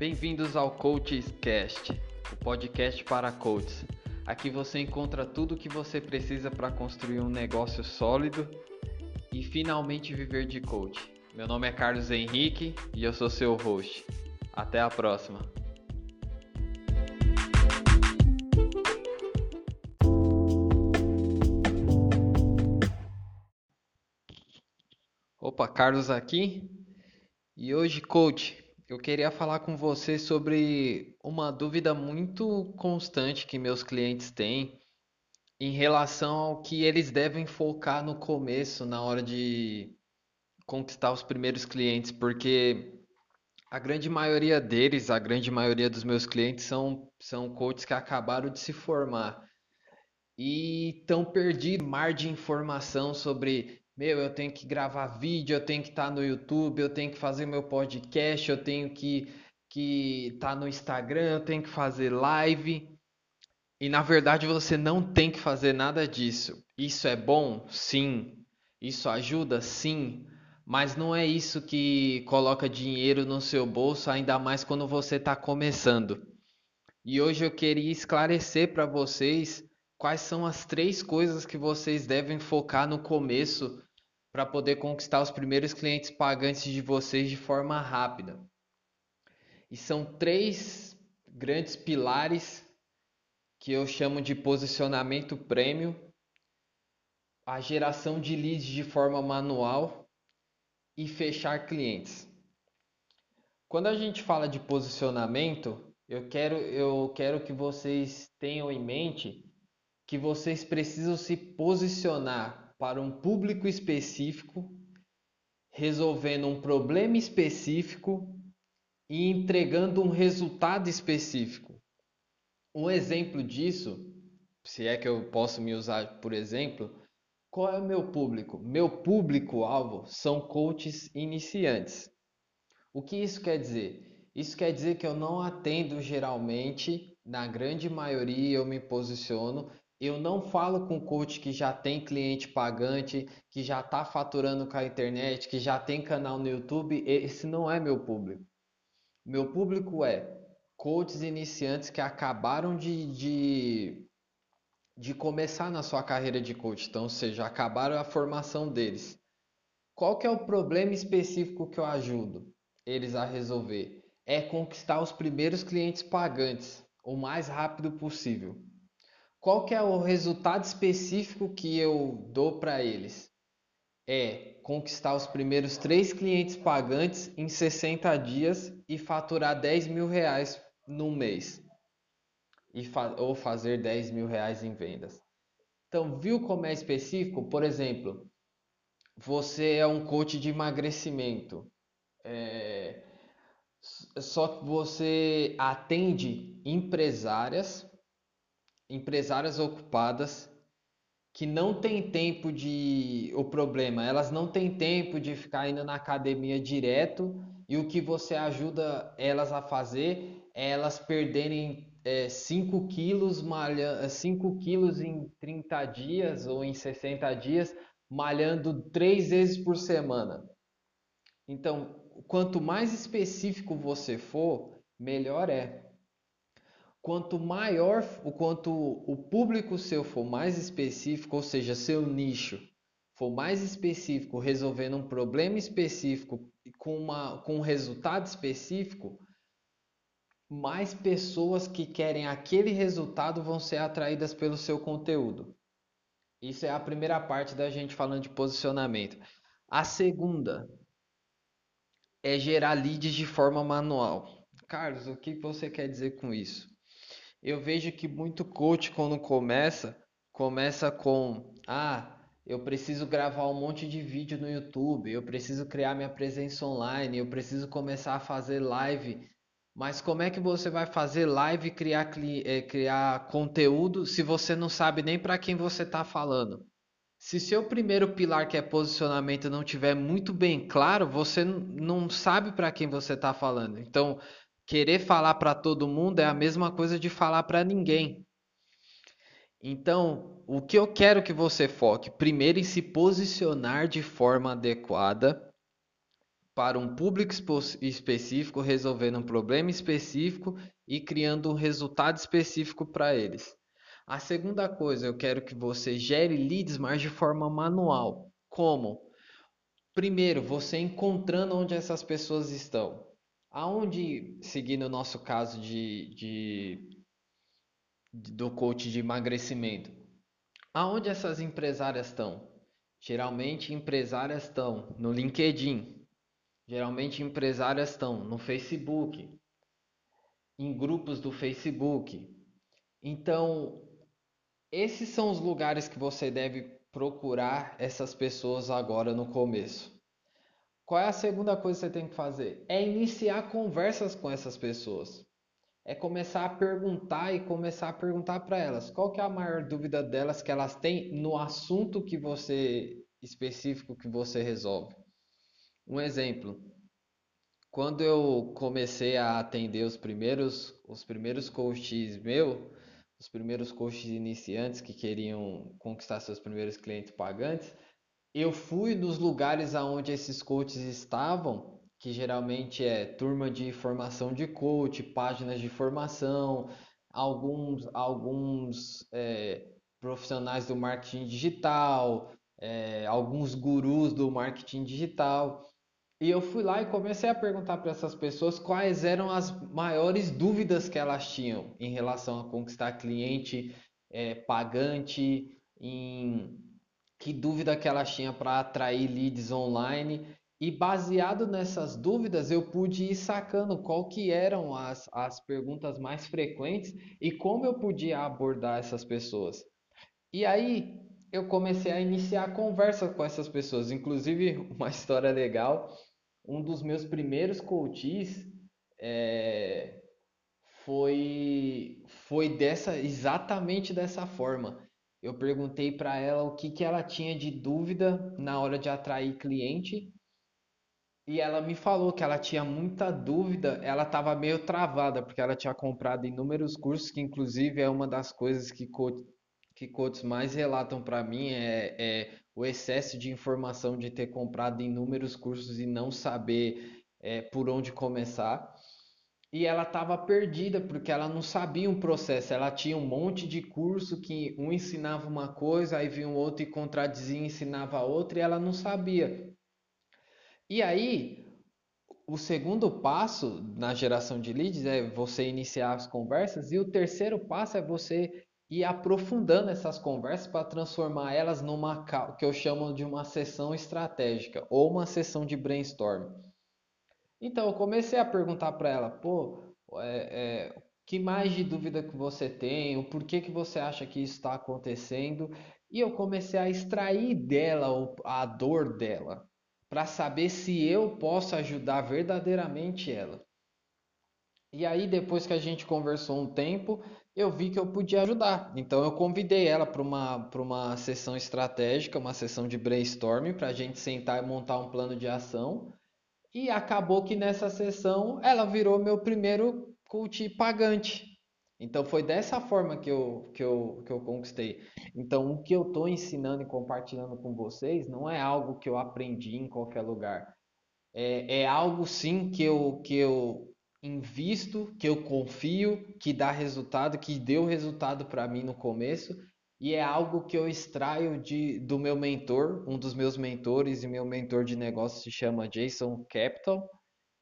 Bem-vindos ao Coachcast, o podcast para coaches. Aqui você encontra tudo o que você precisa para construir um negócio sólido e finalmente viver de coach. Meu nome é Carlos Henrique e eu sou seu host. Até a próxima. Opa, Carlos aqui. E hoje, coach, eu queria falar com você sobre uma dúvida muito constante que meus clientes têm em relação ao que eles devem focar no começo, na hora de conquistar os primeiros clientes, porque a grande maioria deles, a grande maioria dos meus clientes são, são coaches que acabaram de se formar e estão perdidos mar de informação sobre meu, eu tenho que gravar vídeo, eu tenho que estar tá no YouTube, eu tenho que fazer meu podcast, eu tenho que que estar tá no Instagram, eu tenho que fazer live. E na verdade você não tem que fazer nada disso. Isso é bom? Sim. Isso ajuda? Sim. Mas não é isso que coloca dinheiro no seu bolso, ainda mais quando você está começando. E hoje eu queria esclarecer para vocês quais são as três coisas que vocês devem focar no começo para poder conquistar os primeiros clientes pagantes de vocês de forma rápida. E são três grandes pilares que eu chamo de posicionamento prêmio, a geração de leads de forma manual e fechar clientes. Quando a gente fala de posicionamento, eu quero, eu quero que vocês tenham em mente que vocês precisam se posicionar para um público específico, resolvendo um problema específico e entregando um resultado específico. Um exemplo disso, se é que eu posso me usar por exemplo, qual é o meu público? Meu público-alvo são coaches iniciantes. O que isso quer dizer? Isso quer dizer que eu não atendo geralmente, na grande maioria eu me posiciono eu não falo com coach que já tem cliente pagante, que já está faturando com a internet, que já tem canal no YouTube. Esse não é meu público. Meu público é coaches iniciantes que acabaram de, de, de começar na sua carreira de coach. Então, ou seja, acabaram a formação deles. Qual que é o problema específico que eu ajudo eles a resolver? É conquistar os primeiros clientes pagantes o mais rápido possível. Qual que é o resultado específico que eu dou para eles? É conquistar os primeiros três clientes pagantes em 60 dias e faturar 10 mil reais no mês. E fa ou fazer 10 mil reais em vendas. Então, viu como é específico? Por exemplo, você é um coach de emagrecimento. É... Só que você atende empresárias empresárias ocupadas que não têm tempo de. O problema, elas não têm tempo de ficar indo na academia direto e o que você ajuda elas a fazer é elas perderem 5 é, quilos, malha, 5 quilos em 30 dias ou em 60 dias, malhando três vezes por semana. Então, quanto mais específico você for, melhor é quanto maior, o quanto o público seu for mais específico, ou seja, seu nicho for mais específico, resolvendo um problema específico com, uma, com um resultado específico, mais pessoas que querem aquele resultado vão ser atraídas pelo seu conteúdo. Isso é a primeira parte da gente falando de posicionamento. A segunda é gerar leads de forma manual. Carlos, o que você quer dizer com isso? Eu vejo que muito coach quando começa, começa com ah, eu preciso gravar um monte de vídeo no YouTube, eu preciso criar minha presença online, eu preciso começar a fazer live. Mas como é que você vai fazer live e criar, é, criar conteúdo se você não sabe nem para quem você está falando? Se seu primeiro pilar, que é posicionamento, não tiver muito bem claro, você não sabe para quem você está falando. Então, querer falar para todo mundo é a mesma coisa de falar para ninguém. Então, o que eu quero que você foque primeiro em se posicionar de forma adequada para um público específico, resolvendo um problema específico e criando um resultado específico para eles. A segunda coisa, eu quero que você gere leads, mas de forma manual. Como? Primeiro, você encontrando onde essas pessoas estão. Aonde, seguindo o nosso caso de, de, do coach de emagrecimento, aonde essas empresárias estão? Geralmente empresárias estão no LinkedIn, geralmente empresárias estão no Facebook, em grupos do Facebook. Então, esses são os lugares que você deve procurar essas pessoas agora no começo. Qual é a segunda coisa que você tem que fazer? É iniciar conversas com essas pessoas é começar a perguntar e começar a perguntar para elas qual que é a maior dúvida delas que elas têm no assunto que você específico que você resolve. Um exemplo, quando eu comecei a atender os primeiros os primeiros coaches meu, os primeiros coaches iniciantes que queriam conquistar seus primeiros clientes pagantes, eu fui nos lugares aonde esses coaches estavam que geralmente é turma de formação de coach, páginas de formação, alguns, alguns é, profissionais do marketing digital, é, alguns gurus do marketing digital. E eu fui lá e comecei a perguntar para essas pessoas quais eram as maiores dúvidas que elas tinham em relação a conquistar cliente é, pagante, em que dúvida que elas tinham para atrair leads online e baseado nessas dúvidas, eu pude ir sacando qual que eram as, as perguntas mais frequentes e como eu podia abordar essas pessoas. E aí eu comecei a iniciar conversa com essas pessoas. Inclusive, uma história legal, um dos meus primeiros coaches é, foi, foi dessa exatamente dessa forma. Eu perguntei para ela o que, que ela tinha de dúvida na hora de atrair cliente e ela me falou que ela tinha muita dúvida, ela estava meio travada, porque ela tinha comprado inúmeros cursos, que inclusive é uma das coisas que, co que coaches mais relatam para mim, é, é, o excesso de informação de ter comprado inúmeros cursos e não saber é, por onde começar. E ela estava perdida, porque ela não sabia um processo, ela tinha um monte de curso que um ensinava uma coisa, aí vinha um outro e contradizia ensinava outra, e ela não sabia. E aí, o segundo passo na geração de leads é você iniciar as conversas, e o terceiro passo é você ir aprofundando essas conversas para transformar elas numa que eu chamo de uma sessão estratégica ou uma sessão de brainstorm. Então eu comecei a perguntar para ela, pô, é, é, que mais de dúvida que você tem, o porquê que você acha que isso está acontecendo, e eu comecei a extrair dela a dor dela para saber se eu posso ajudar verdadeiramente ela. E aí, depois que a gente conversou um tempo, eu vi que eu podia ajudar. Então, eu convidei ela para uma, uma sessão estratégica, uma sessão de brainstorming, para a gente sentar e montar um plano de ação. E acabou que nessa sessão ela virou meu primeiro coach pagante. Então foi dessa forma que eu, que eu, que eu conquistei. Então o que eu estou ensinando e compartilhando com vocês não é algo que eu aprendi em qualquer lugar. É, é algo sim que eu, que eu invisto, que eu confio, que dá resultado, que deu resultado para mim no começo. E é algo que eu extraio de, do meu mentor, um dos meus mentores e meu mentor de negócio se chama Jason Capital.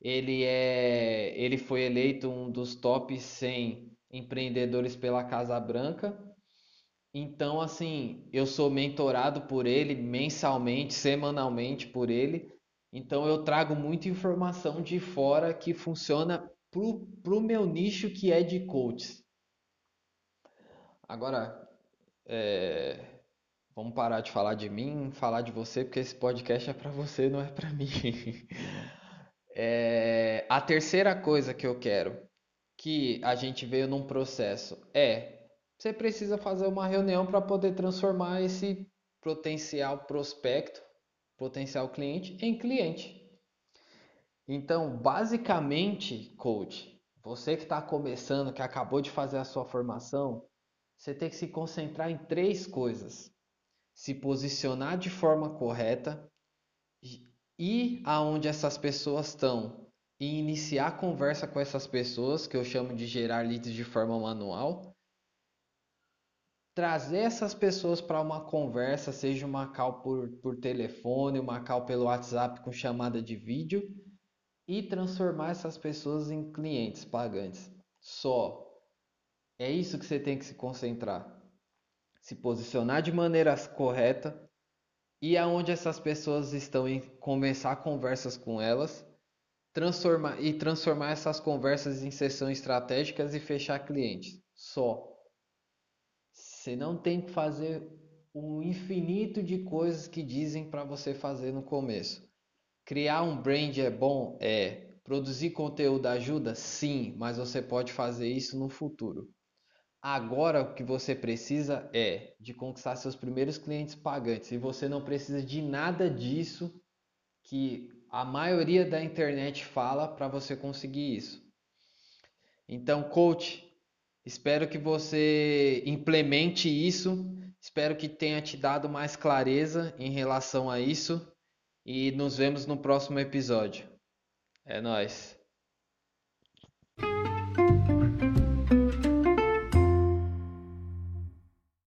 Ele, é, ele foi eleito um dos top 100 empreendedores pela Casa Branca. Então, assim, eu sou mentorado por ele mensalmente, semanalmente por ele. Então, eu trago muita informação de fora que funciona para o meu nicho que é de coaches. Agora, é, vamos parar de falar de mim, falar de você, porque esse podcast é para você, não é para mim. É, a terceira coisa que eu quero que a gente veio num processo é você precisa fazer uma reunião para poder transformar esse potencial prospecto, potencial cliente em cliente. Então, basicamente, coach, você que está começando, que acabou de fazer a sua formação, você tem que se concentrar em três coisas: se posicionar de forma correta, ir aonde essas pessoas estão e iniciar conversa com essas pessoas, que eu chamo de gerar leads de forma manual. Trazer essas pessoas para uma conversa, seja uma call por, por telefone, uma call pelo WhatsApp com chamada de vídeo, e transformar essas pessoas em clientes pagantes. Só. É isso que você tem que se concentrar. Se posicionar de maneira correta e aonde essas pessoas estão e começar conversas com elas, transformar e transformar essas conversas em sessões estratégicas e fechar clientes. Só. Você não tem que fazer um infinito de coisas que dizem para você fazer no começo. Criar um brand é bom? É. Produzir conteúdo ajuda? Sim, mas você pode fazer isso no futuro. Agora o que você precisa é de conquistar seus primeiros clientes pagantes e você não precisa de nada disso que a maioria da internet fala para você conseguir isso. Então, coach, espero que você implemente isso. Espero que tenha te dado mais clareza em relação a isso e nos vemos no próximo episódio. É nóis.